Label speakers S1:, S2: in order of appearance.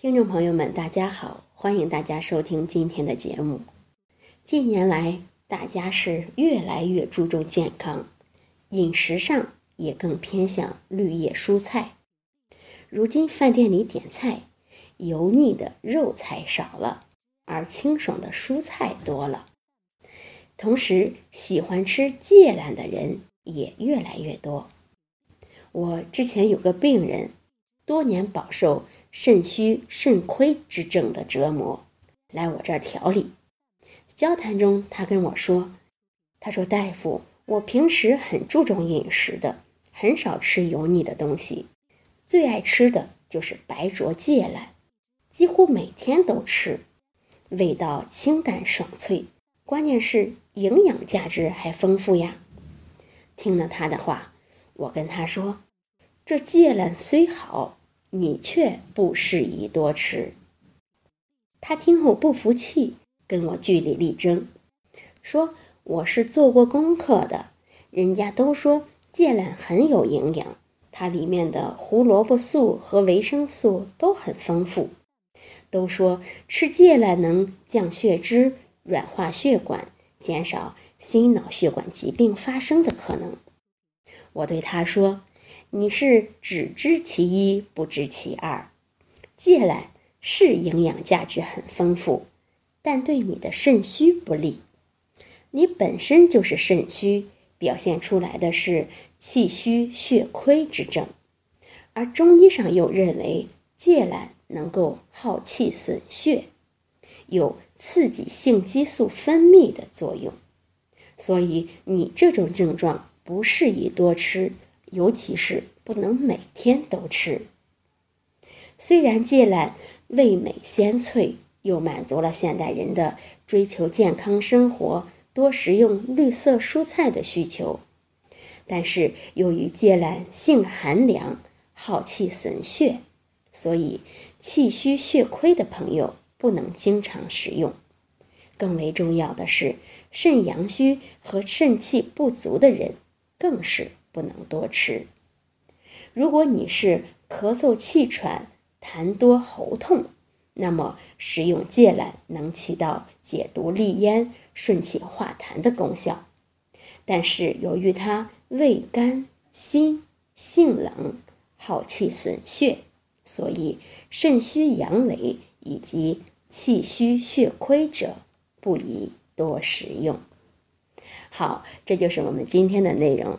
S1: 听众朋友们，大家好，欢迎大家收听今天的节目。近年来，大家是越来越注重健康，饮食上也更偏向绿叶蔬菜。如今饭店里点菜，油腻的肉菜少了，而清爽的蔬菜多了。同时，喜欢吃芥蓝的人也越来越多。我之前有个病人，多年饱受。肾虚肾亏之症的折磨，来我这儿调理。交谈中，他跟我说：“他说大夫，我平时很注重饮食的，很少吃油腻的东西，最爱吃的就是白灼芥蓝，几乎每天都吃，味道清淡爽脆，关键是营养价值还丰富呀。”听了他的话，我跟他说：“这芥蓝虽好。”你却不适宜多吃。他听后不服气，跟我据理力争，说我是做过功课的，人家都说芥蓝很有营养，它里面的胡萝卜素和维生素都很丰富，都说吃芥蓝能降血脂、软化血管，减少心脑血管疾病发生的可能。我对他说。你是只知其一不知其二，芥蓝是营养价值很丰富，但对你的肾虚不利。你本身就是肾虚，表现出来的是气虚血亏之症，而中医上又认为芥蓝能够耗气损血，有刺激性激素分泌的作用，所以你这种症状不适宜多吃。尤其是不能每天都吃。虽然芥蓝味美鲜脆，又满足了现代人的追求健康生活、多食用绿色蔬菜的需求，但是由于芥蓝性寒凉、耗气损血，所以气虚血亏的朋友不能经常食用。更为重要的是，肾阳虚和肾气不足的人更是。不能多吃。如果你是咳嗽、气喘、痰多、喉痛，那么食用芥蓝能起到解毒利咽、顺气化痰的功效。但是由于它味甘辛、性冷、耗气损血，所以肾虚阳痿以及气虚血亏者不宜多食用。好，这就是我们今天的内容。